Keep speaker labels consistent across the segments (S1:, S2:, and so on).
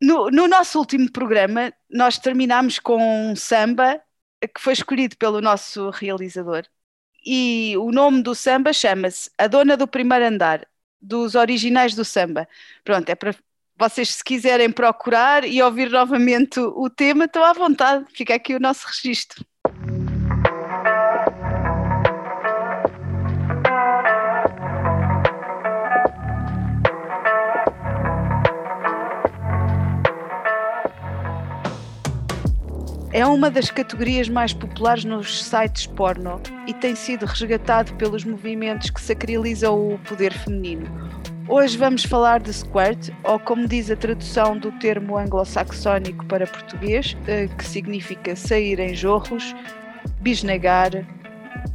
S1: no, no nosso último programa, nós terminámos com um samba que foi escolhido pelo nosso realizador. E o nome do samba chama-se A Dona do Primeiro Andar, dos originais do samba. Pronto, é para vocês, se quiserem procurar e ouvir novamente o tema, estão à vontade, fica aqui o nosso registro. É uma das categorias mais populares nos sites porno e tem sido resgatado pelos movimentos que sacralizam o poder feminino. Hoje vamos falar de squirt, ou como diz a tradução do termo anglo-saxónico para português, eh, que significa sair em jorros, bisnagar,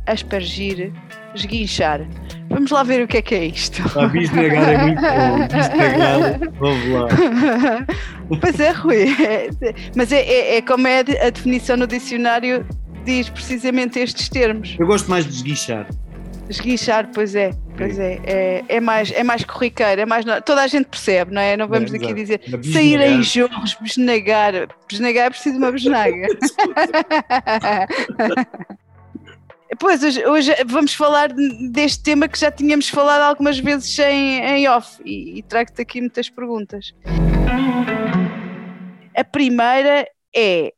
S1: aspergir, esguinchar. Vamos lá ver o que é que é isto.
S2: A bisnagar é muito bom. Vamos lá.
S1: Pois é, Rui. É, mas é, é, é, como é a definição no dicionário diz precisamente estes termos.
S2: Eu gosto mais de esguichar.
S1: Esguichar, pois é, pois é, é, é, mais, é mais corriqueiro, é mais, toda a gente percebe, não é? Não vamos é, aqui dizer sair em jorros, besnegar, besnegar é preciso de uma besnaga. Pois, hoje, hoje, vamos falar deste tema que já tínhamos falado algumas vezes em, em off e, e trago-te aqui muitas perguntas. A primeira é: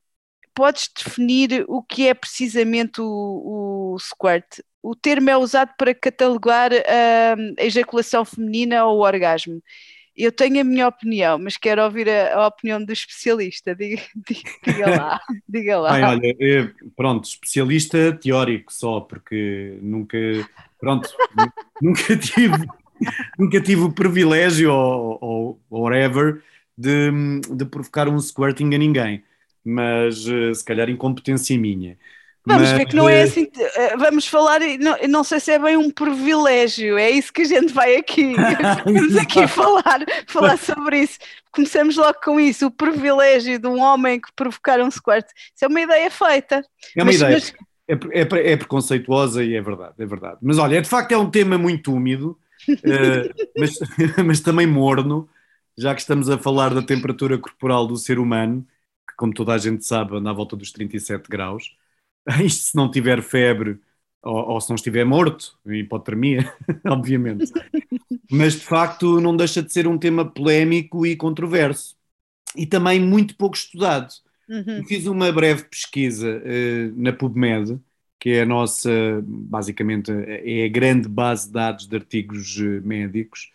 S1: podes definir o que é precisamente o, o squirt? O termo é usado para catalogar a ejaculação feminina ou o orgasmo. Eu tenho a minha opinião, mas quero ouvir a, a opinião do especialista. Diga, diga, lá, diga lá.
S2: Bem, olha, eu, pronto, especialista teórico só, porque nunca, pronto, nunca tive, nunca tive o privilégio ou, ou whatever de, de provocar um squirting a ninguém, mas eh, se calhar incompetência minha.
S1: Vamos Mas, ver que não é assim. Eh, vamos falar, não, não sei se é bem um privilégio, é isso que a gente vai aqui. Vamos aqui falar, falar sobre isso. Começamos logo com isso: o privilégio de um homem que provocar um squirt. Isso é uma ideia feita.
S2: É uma mas, ideia. Mas... É, é, é, preconceituosa e é verdade, é verdade. Mas olha, de facto é um tema muito úmido, uh, mas, mas também morno, já que estamos a falar da temperatura corporal do ser humano, que como toda a gente sabe anda à volta dos 37 graus. Isto se não tiver febre ou, ou se não estiver morto, hipotermia, obviamente. Mas de facto não deixa de ser um tema polémico e controverso. E também muito pouco estudado. Uhum. Fiz uma breve pesquisa uh, na PubMed, que é a nossa, basicamente, é a grande base de dados de artigos uh, médicos,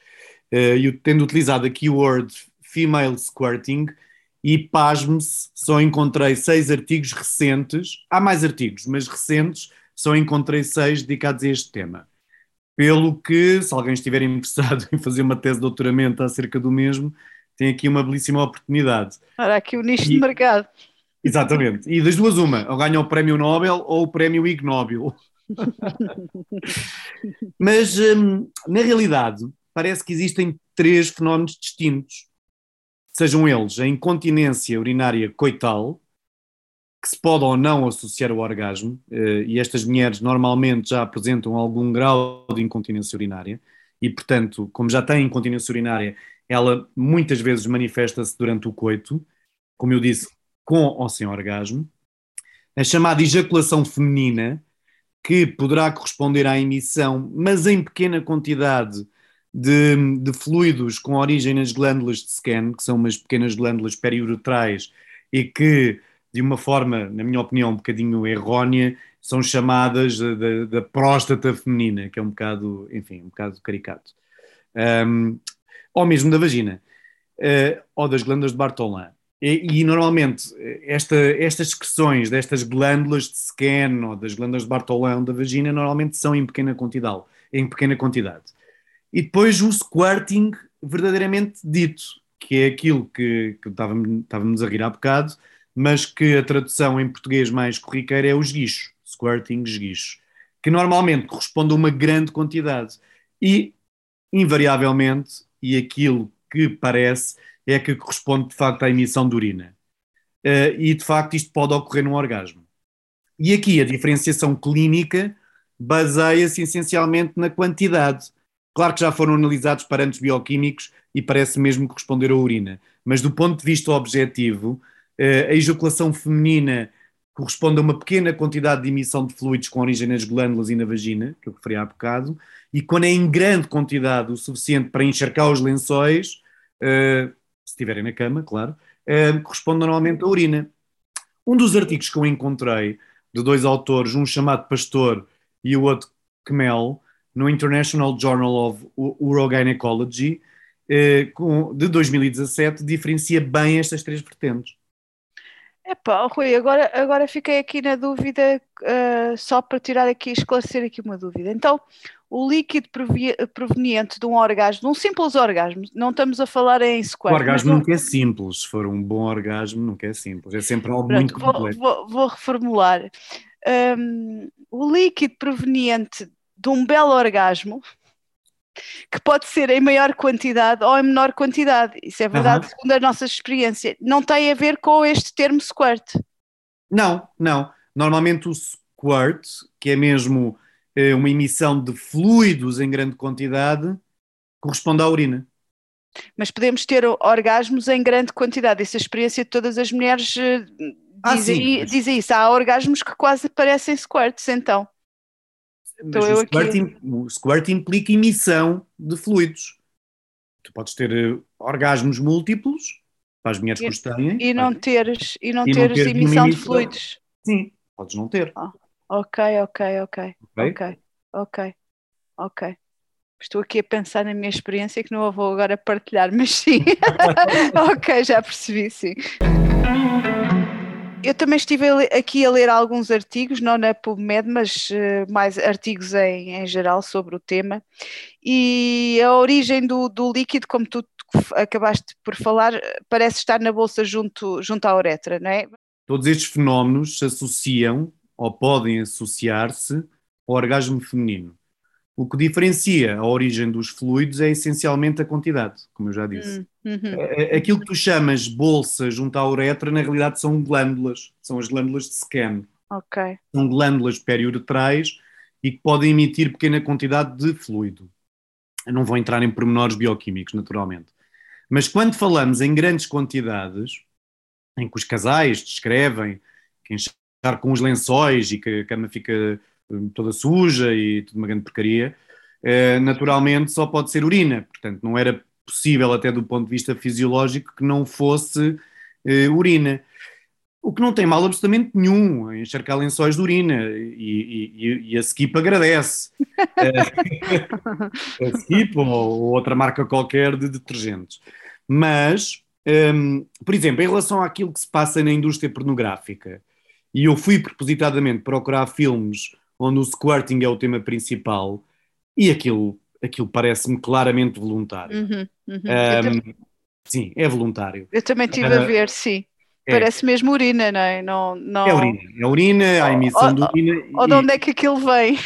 S2: uh, e tendo utilizado a keyword female squirting, e pasme-se, só encontrei seis artigos recentes, há mais artigos, mas recentes, só encontrei seis dedicados a este tema. Pelo que, se alguém estiver interessado em fazer uma tese de doutoramento acerca do mesmo, tem aqui uma belíssima oportunidade.
S1: Ora, aqui o nicho e, de mercado.
S2: Exatamente. E das duas, uma, ou ganha o prémio Nobel ou o prémio Ig Nobel. Mas, hum, na realidade, parece que existem três fenómenos distintos sejam eles a incontinência urinária coital, que se pode ou não associar ao orgasmo, eh, e estas mulheres normalmente já apresentam algum grau de incontinência urinária, e portanto, como já têm incontinência urinária, ela muitas vezes manifesta-se durante o coito, como eu disse, com ou sem orgasmo. A chamada ejaculação feminina, que poderá corresponder à emissão, mas em pequena quantidade, de, de, fluidos com origem nas glândulas de Skene, que são umas pequenas glândulas periuretrais e que, de uma forma, na minha opinião, um bocadinho errónea, são chamadas da próstata feminina, que é um bocado, enfim, um bocado caricato. Um, ou mesmo da vagina, uh, ou das glândulas de Bartholin. E, e, normalmente esta, estas secreções destas glândulas de Skene ou das glândulas de Bartholin da vagina normalmente são em pequena quantidade. Em pequena quantidade. E depois o squirting verdadeiramente dito, que é aquilo que, que estávamos, a rir há bocado, mas que a tradução em português mais corriqueira é o esguicho, squirting, esguicho, que normalmente corresponde a uma grande quantidade. E, invariavelmente, e aquilo que parece, é que corresponde de facto à emissão de urina. Uh, e de facto isto pode ocorrer num orgasmo. E aqui a diferenciação clínica baseia-se essencialmente na quantidade Claro que já foram analisados parâmetros bioquímicos e parece mesmo corresponder à urina, mas do ponto de vista objetivo, a ejaculação feminina corresponde a uma pequena quantidade de emissão de fluidos com origem nas glândulas e na vagina, que eu referi há bocado, e quando é em grande quantidade o suficiente para encharcar os lençóis, uh, se estiverem na cama, claro, uh, corresponde normalmente à urina. Um dos artigos que eu encontrei de dois autores, um chamado Pastor e o outro Kmel, no International Journal of Urogynecology, uh, de 2017, diferencia bem estas três vertentes.
S1: Epá, Rui, agora, agora fiquei aqui na dúvida, uh, só para tirar aqui, esclarecer aqui uma dúvida. Então, o líquido proveniente de um orgasmo, de um simples orgasmo, não estamos a falar em squirt.
S2: O orgasmo nunca é simples, se for um bom orgasmo, nunca é simples, é sempre algo Pronto, muito complexo.
S1: Vou, vou, vou reformular. Um, o líquido proveniente de um belo orgasmo que pode ser em maior quantidade ou em menor quantidade. Isso é verdade, uhum. segundo a nossa experiência. Não tem a ver com este termo squirt.
S2: Não, não. Normalmente o squirt, que é mesmo eh, uma emissão de fluidos em grande quantidade, corresponde à urina.
S1: Mas podemos ter orgasmos em grande quantidade. Essa experiência de todas as mulheres eh, ah, dizem, mas... dizem isso. Há orgasmos que quase parecem squirts, então.
S2: Mas o squirt, o squirt, implica emissão de fluidos. Tu podes ter uh, orgasmos múltiplos, para as mulheres que têm.
S1: E não teres, e não e teres não ter emissão, emissão de fluidos.
S2: Sim, podes não ter.
S1: Ah, ok, ok, ok. Ok, ok, ok. Estou aqui a pensar na minha experiência que não a vou agora partilhar, mas sim. ok, já percebi, sim. Eu também estive aqui a ler alguns artigos, não na PubMed, mas uh, mais artigos em, em geral sobre o tema. E a origem do, do líquido, como tu acabaste por falar, parece estar na bolsa junto, junto à uretra, não é?
S2: Todos estes fenómenos se associam ou podem associar-se ao orgasmo feminino. O que diferencia a origem dos fluidos é essencialmente a quantidade, como eu já disse. Hum, uhum. Aquilo que tu chamas bolsa junto à uretra, na realidade são glândulas, são as glândulas de Skene. São glândulas periuretrais e que podem emitir pequena quantidade de fluido. Eu não vou entrar em pormenores bioquímicos, naturalmente. Mas quando falamos em grandes quantidades, em que os casais descrevem que enxar com os lençóis e que a cama fica toda suja e tudo uma grande porcaria, eh, naturalmente só pode ser urina. Portanto, não era possível, até do ponto de vista fisiológico, que não fosse eh, urina. O que não tem mal absolutamente nenhum, encharcar lençóis de urina e, e, e a Skip agradece. a Skip ou, ou, outra marca qualquer de detergentes. Mas, um, ehm, por exemplo, em relação àquilo que se passa na indústria pornográfica, e eu fui propositadamente procurar filmes onde o squirting é o tema principal, e aquilo, aquilo parece-me claramente voluntário. Uhum, uhum. Um, sim, é voluntário.
S1: Eu também estive uh, a ver, sim. É. Parece mesmo urina, não é? Não, não...
S2: É urina, é urina, a emissão de urina.
S1: Ou de onde é que aquilo vem?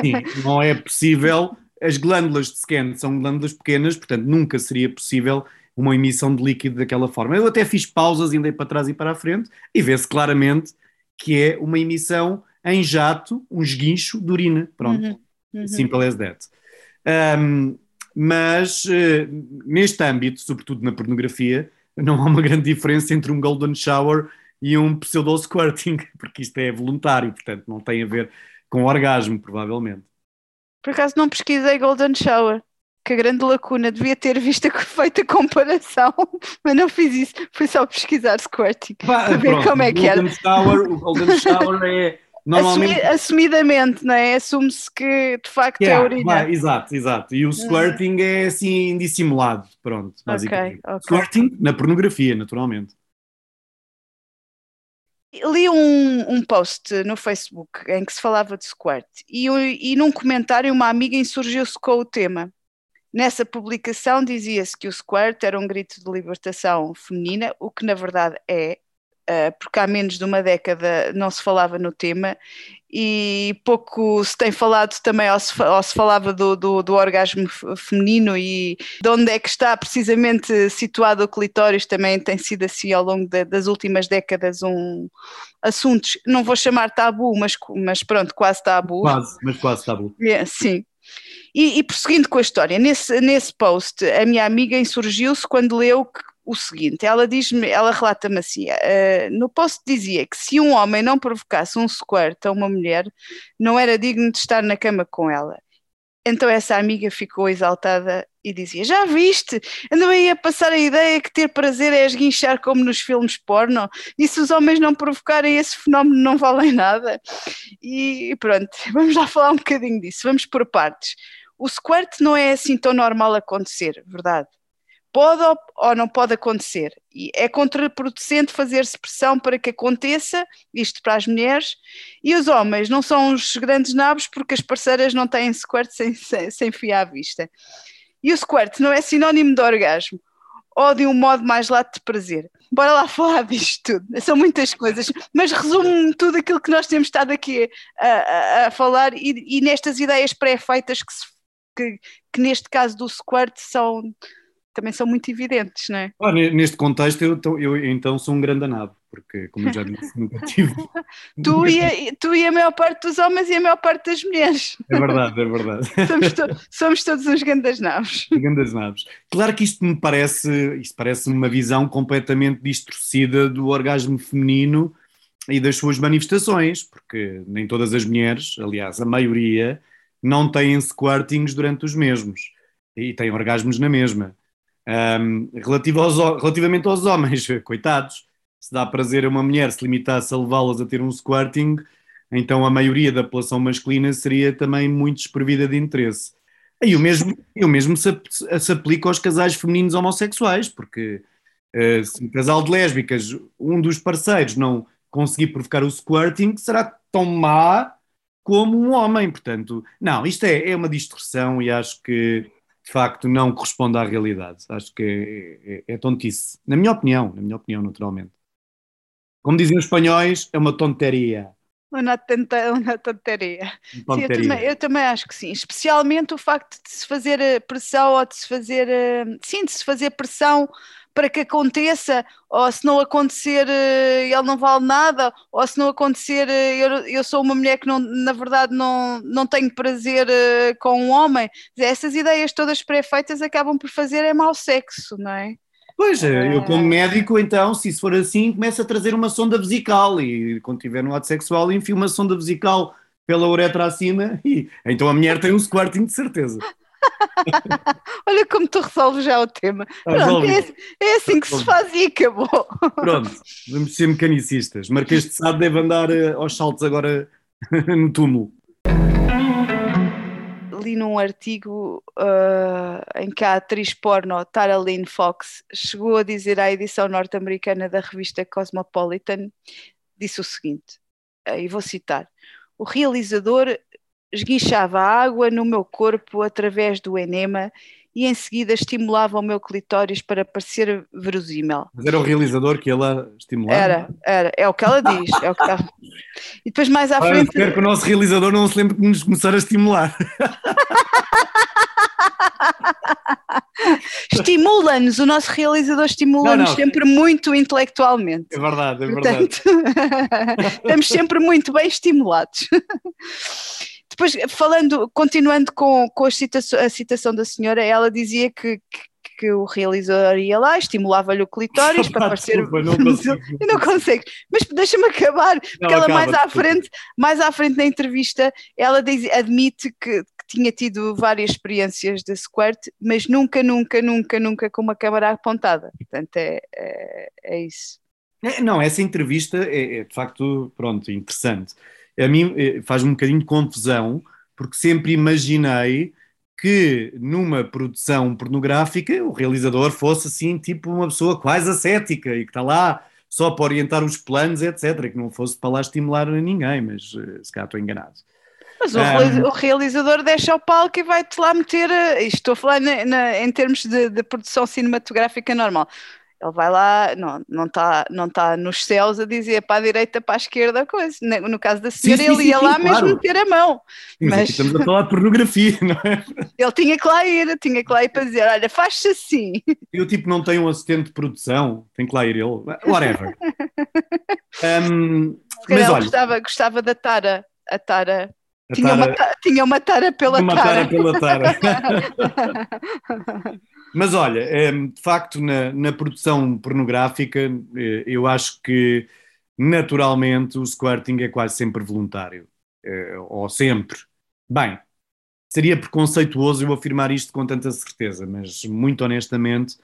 S2: Sim, não é possível. As glândulas de scan são glândulas pequenas, portanto nunca seria possível uma emissão de líquido daquela forma. Eu até fiz pausas, andei para trás e para a frente e vê-se claramente que é uma emissão em jato um esguincho de urina. Pronto. Uhum, uhum. Simple as that. Um, mas uh, neste âmbito, sobretudo na pornografia, não há uma grande diferença entre um golden shower e um pseudo-squirting, porque isto é voluntário, portanto não tem a ver com orgasmo, provavelmente.
S1: Por acaso não pesquisei golden shower, que a grande lacuna devia ter visto a feita comparação, mas não fiz isso, fui só pesquisar squirting, para ver pronto, como é que era.
S2: Shower, o golden shower é Normalmente...
S1: assumidamente, não é? Assume-se que de facto yeah, é urina. Vai,
S2: exato, exato. E o squirting uhum. é assim dissimulado, pronto, basicamente. Okay, okay. Squirting na pornografia, naturalmente.
S1: Li um, um post no Facebook em que se falava de squirt e, e num comentário uma amiga insurgiu-se com o tema. Nessa publicação dizia-se que o squirt era um grito de libertação feminina, o que na verdade é, porque há menos de uma década não se falava no tema e pouco se tem falado também, ou se, ou se falava do, do, do, orgasmo feminino e de onde é que está precisamente situado o clitóris, também tem sido assim ao longo de, das últimas décadas um assuntos, não vou chamar tabu, mas, mas pronto, quase tabu.
S2: Quase, mas quase tabu.
S1: É, sim. E, e prosseguindo com a história, nesse, nesse post, a minha amiga insurgiu-se quando leu que, o seguinte: ela diz-me, ela relata-me assim: uh, no post dizia que se um homem não provocasse um squirt a uma mulher, não era digno de estar na cama com ela. Então essa amiga ficou exaltada e dizia: Já viste? Andam aí a passar a ideia que ter prazer é esguinchar como nos filmes porno, e se os homens não provocarem esse fenómeno não valem nada. E pronto, vamos lá falar um bocadinho disso, vamos por partes. O squirt não é assim tão normal acontecer, verdade? Pode ou, não pode acontecer. E é contraproducente fazer-se pressão para que aconteça, isto para as mulheres, e os homens não são os grandes nabos porque as parceiras não têm squirt sem, sem, sem fio à vista. E o squirt não é sinónimo de orgasmo ou de um modo mais lato de prazer. Bora lá falar disto tudo. São muitas coisas, mas resumo tudo aquilo que nós temos estado aqui a, a, a falar e, e, nestas ideias pré-feitas que, que, que, neste caso do squirt são também são muito evidentes, não é?
S2: Ah, neste contexto, eu, eu, então sou um grande anado, porque, como eu já disse, nunca tive.
S1: tu, e a, tu e a maior parte dos homens e a maior parte das mulheres.
S2: É verdade, é verdade.
S1: somos, to, somos todos uns grandes naves.
S2: Grandes naves. Claro que isto me parece, isto parece uma visão completamente distorcida do orgasmo feminino e das suas manifestações, porque nem todas as mulheres, aliás, a maioria, não têm squirtings durante os mesmos e têm orgasmos na mesma. Um, relativo aos, relativamente aos homens, coitados, se dá prazer a uma mulher se limitasse a levá-las a ter um squirting, então a maioria da população masculina seria também muito desprovida de interesse. E o mesmo, o mesmo se, se aplica aos casais femininos homossexuais, porque uh, se um casal de lésbicas, um dos parceiros não conseguir provocar o squirting, será tão má como um homem. Portanto, não, isto é, é uma distorção e acho que de facto não corresponde à realidade. Acho que é, é, é tontice. Na minha opinião, na minha opinião, naturalmente. Como dizem os espanhóis, é uma tonteria.
S1: Uma, uma tonteria. Sim, eu, também, eu, também, acho que sim. Especialmente o facto de se fazer eh, pressão ou de se fazer. Eh, sim, de se fazer pressão para que aconteça, ou se não acontecer eh, ele não vale nada, ou se não acontecer eh, eu, eu sou uma mulher que não, na verdade não, não tenho prazer eh, com um homem. Essas ideias todas pré-feitas acabam por fazer é mau sexo, não é?
S2: Pois, eu como médico, então, se isso for assim, começo a trazer uma sonda vesical e quando tiver no ato sexual enfio uma sonda vesical pela uretra acima e então a mulher tem um squirting de certeza.
S1: Olha como tu resolves já o tema. Ah, Pronto, é, é, assim que se faz e acabou.
S2: Pronto, vamos ser mecanicistas. Marquês de Sade deve andar uh, aos saltos agora no túmulo.
S1: Li num artigo uh, em que a atriz porno Tara Lynn Fox chegou a dizer à edição norte-americana da revista Cosmopolitan, disse o seguinte, uh, e vou citar, o realizador esguinchava água no meu corpo através do enema e em seguida estimulava o meu clitóris para parecer verosímil.
S2: Mas era o realizador que ela estimulava?
S1: Era, era, é o que ela diz. É o que está... E depois mais à
S2: ah,
S1: frente.
S2: Espero que o nosso realizador não se lembre de nos começar a estimular.
S1: Estimula-nos, o nosso realizador estimula-nos sempre muito intelectualmente.
S2: É verdade, é verdade.
S1: Portanto, estamos sempre muito bem estimulados. Depois, falando, continuando com, com a, citação, a citação da senhora, ela dizia que, que que o realizador ia lá, estimulava-lhe o clitóris para parecer.
S2: Desculpa, não consigo.
S1: Eu não consigo. Mas deixa-me acabar, porque não, ela mais à frente, mais à frente na entrevista, ela diz, admite que, que, tinha tido várias experiências de squirt, mas nunca, nunca, nunca, nunca com uma câmara apontada. Portanto, é, é, é isso.
S2: É, não, essa entrevista é, é de facto, pronto, interessante a mim eh, faz um bocadinho de confusão, porque sempre imaginei que numa produção pornográfica o realizador fosse assim, tipo uma pessoa quase ascética e que está lá só para orientar os planos, etc. Que não fosse para lá estimular ninguém, mas eh, se calhar estou enganado.
S1: Mas o, um, o, realizador deixa o palco e vai-te lá meter. Eh, estou a falar na, na, em termos de, de, produção cinematográfica normal. Ele vai lá, não, não está não tá nos céus a dizer para a direita, para a esquerda, coisa. No caso da senhora, sim, sim, ele ia sim, lá claro. mesmo meter a mão.
S2: Mas estamos a falar de pornografia, não é?
S1: Ele tinha que lá ir, tinha que lá ir para dizer: olha, faz-se assim.
S2: E o tipo não tem um assistente de produção, tem que lá ir ele, whatever. um,
S1: mas olha, gostava, gostava da Tara, a Tara tinha, tara, uma, tinha uma tara pela
S2: uma
S1: tara.
S2: tara pela tara. Mas olha, ehm, de facto, na, na, produção pornográfica, eh, eu acho que naturalmente o squirting é quase sempre voluntário. Eh, ou sempre. Bem, seria preconceituoso eu afirmar isto com tanta certeza, mas muito honestamente,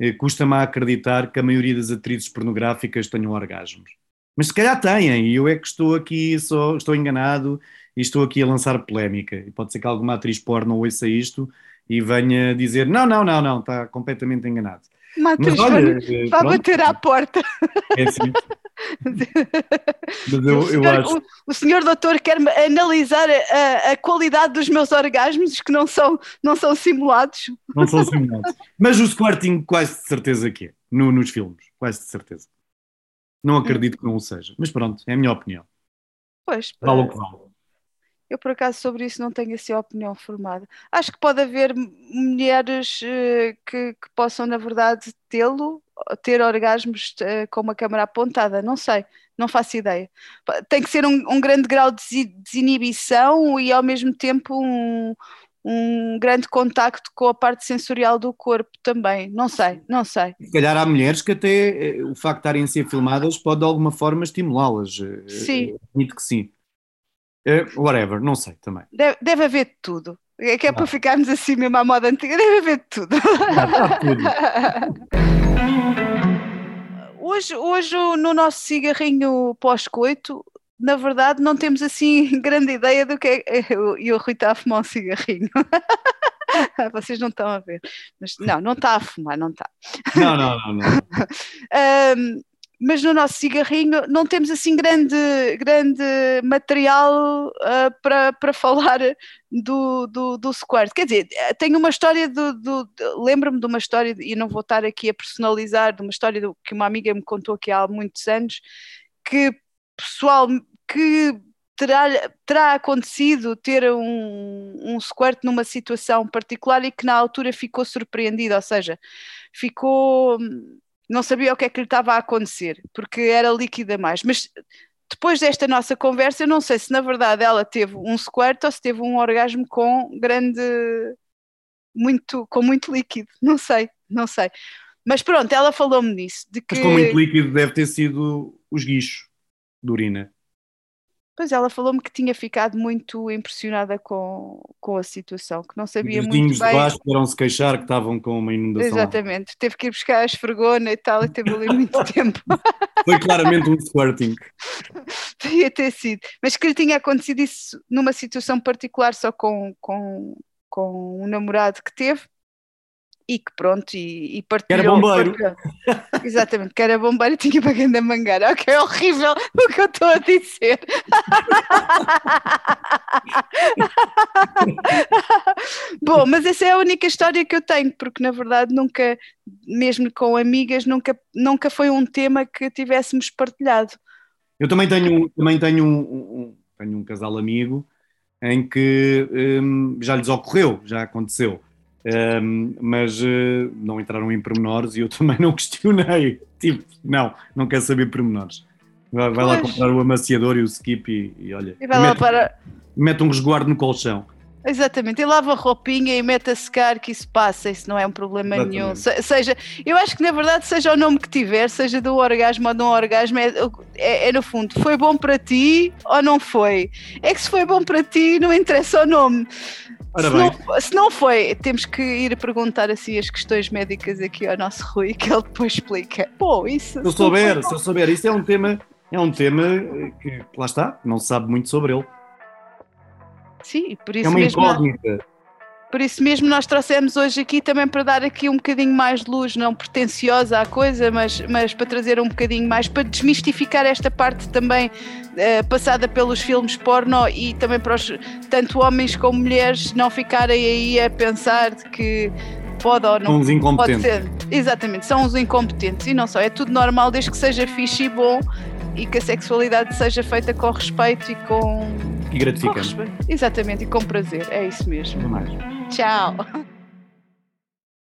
S2: eh, custa-me a acreditar que a maioria das atrizes pornográficas tenham orgasmos. Mas se calhar têm, e eu é que estou aqui, só, estou enganado e estou aqui a lançar polémica. E pode ser que alguma atriz porno ouça isto e venha dizer: não, não, não, não, está completamente enganado.
S1: Uma atriz porno eh, vai bater à porta.
S2: É assim.
S1: Mas eu, o, senhor, acho... o, o, senhor doutor quer analisar a, a, qualidade dos meus orgasmos que não são, não são simulados.
S2: Não são simulados. Mas o squirting quase de certeza que é, no, nos filmes, quase de certeza. Não acredito que não o seja, mas pronto, é a minha opinião.
S1: Pois.
S2: Vale o que vale.
S1: Eu, por acaso, sobre isso não tenho assim opinião formada. Acho que pode haver mulheres uh, que, que, possam, na verdade, tê-lo, ter orgasmos uh, com uma câmara apontada. Não sei, não faço ideia. Tem que ser um, um grande grau de desinibição e, ao mesmo tempo, um, um grande contacto com a parte sensorial do corpo também. Não sei, não sei.
S2: Se calhar há mulheres que até eh, o facto de estarem a ser filmadas pode de alguma forma estimulá-las.
S1: Sim.
S2: Admito que sim. Uh, whatever, não sei também.
S1: Deve, deve haver de tudo. É que é para ficarmos assim mesmo à moda antiga, deve haver de tudo. Ah, tudo. hoje, hoje, no nosso cigarrinho pós-coito, na verdade, não temos assim grande ideia do que é. E o Rui está a fumar um cigarrinho. Vocês não estão a ver. Mas não, não está a fumar, não está.
S2: Não, não, não. não.
S1: um, mas no nosso cigarrinho não temos assim grande, grande material uh, para, para falar do, do, do Squirt. Quer dizer, tenho uma história do. do Lembro-me de uma história, e não vou estar aqui a personalizar, de uma história do, que uma amiga me contou aqui há muitos anos, que pessoal que terá, terá acontecido ter um, um squirt numa situação particular e que na altura ficou surpreendida, ou seja, ficou não sabia o que é que lhe estava a acontecer, porque era líquida mais. Mas depois desta nossa conversa, eu não sei se na verdade ela teve um squirt ou se teve um orgasmo com grande. muito, com muito líquido. Não sei, não sei. Mas pronto, ela falou-me nisso. De que...
S2: Mas com muito líquido deve ter sido os guichos de urina.
S1: Pois ela falou-me que tinha ficado muito impressionada com, com a situação, que não sabia
S2: Os
S1: muito
S2: bem. de baixo foram se queixar que estavam com uma inundação.
S1: Exatamente, teve que ir buscar a esfregona e tal, e teve ali muito tempo.
S2: Foi claramente um squirting.
S1: Podia ter sido, mas que lhe tinha acontecido isso numa situação particular, só com, com, com um namorado que teve, e que pronto, e, e partilhou.
S2: Que era bombeiro.
S1: Porque, exatamente, que era bombeiro e tinha uma grande mangueira. Ok, é horrível o que eu estou a dizer. Bom, mas essa é a única história que eu tenho, porque na verdade nunca, mesmo com amigas, nunca, nunca foi um tema que tivéssemos partilhado.
S2: Eu também tenho, também tenho um, um tenho um casal amigo em que hum, já lhes ocorreu, já aconteceu um, mas uh, não entraram em pormenores e eu também não questionei. Tipo, não, não quero saber pormenores. Vai, vai lá comprar o amaciador e o skip e, e olha.
S1: E vai lá mete, para.
S2: Mete um resguardo no colchão.
S1: Exatamente, e lava a roupinha e mete a secar que isso passa, isso não é um problema Exatamente. nenhum. Se, seja, eu acho que na verdade, seja o nome que tiver, seja do orgasmo ou de um orgasmo, é, é, é, no fundo, foi bom para ti ou não foi? É que se foi bom para ti, não interessa o nome.
S2: Se
S1: não, se não, foi, temos que ir perguntar assim as questões médicas aqui ao nosso Rui, que ele depois explica. Pô, isso.
S2: Se eu souber, se eu souber, isso é um tema, é um tema que lá está, não se sabe muito sobre ele.
S1: Sim, por isso
S2: é uma
S1: mesmo.
S2: Incógnita.
S1: Por isso mesmo nós trouxemos hoje aqui também para dar aqui um bocadinho mais de luz, não pretenciosa à coisa, mas, mas para trazer um bocadinho mais, para desmistificar esta parte também uh, passada pelos filmes porno e também para os, tanto homens como mulheres não ficarem aí a pensar que pode ou não
S2: são os incompetentes.
S1: pode ser. Exatamente, são os incompetentes e não só, é tudo normal desde que seja fixe e bom e que a sexualidade seja feita com respeito e com.
S2: E gratificante.
S1: Exatamente, e com prazer, é isso mesmo.
S2: mais.
S1: Tchau.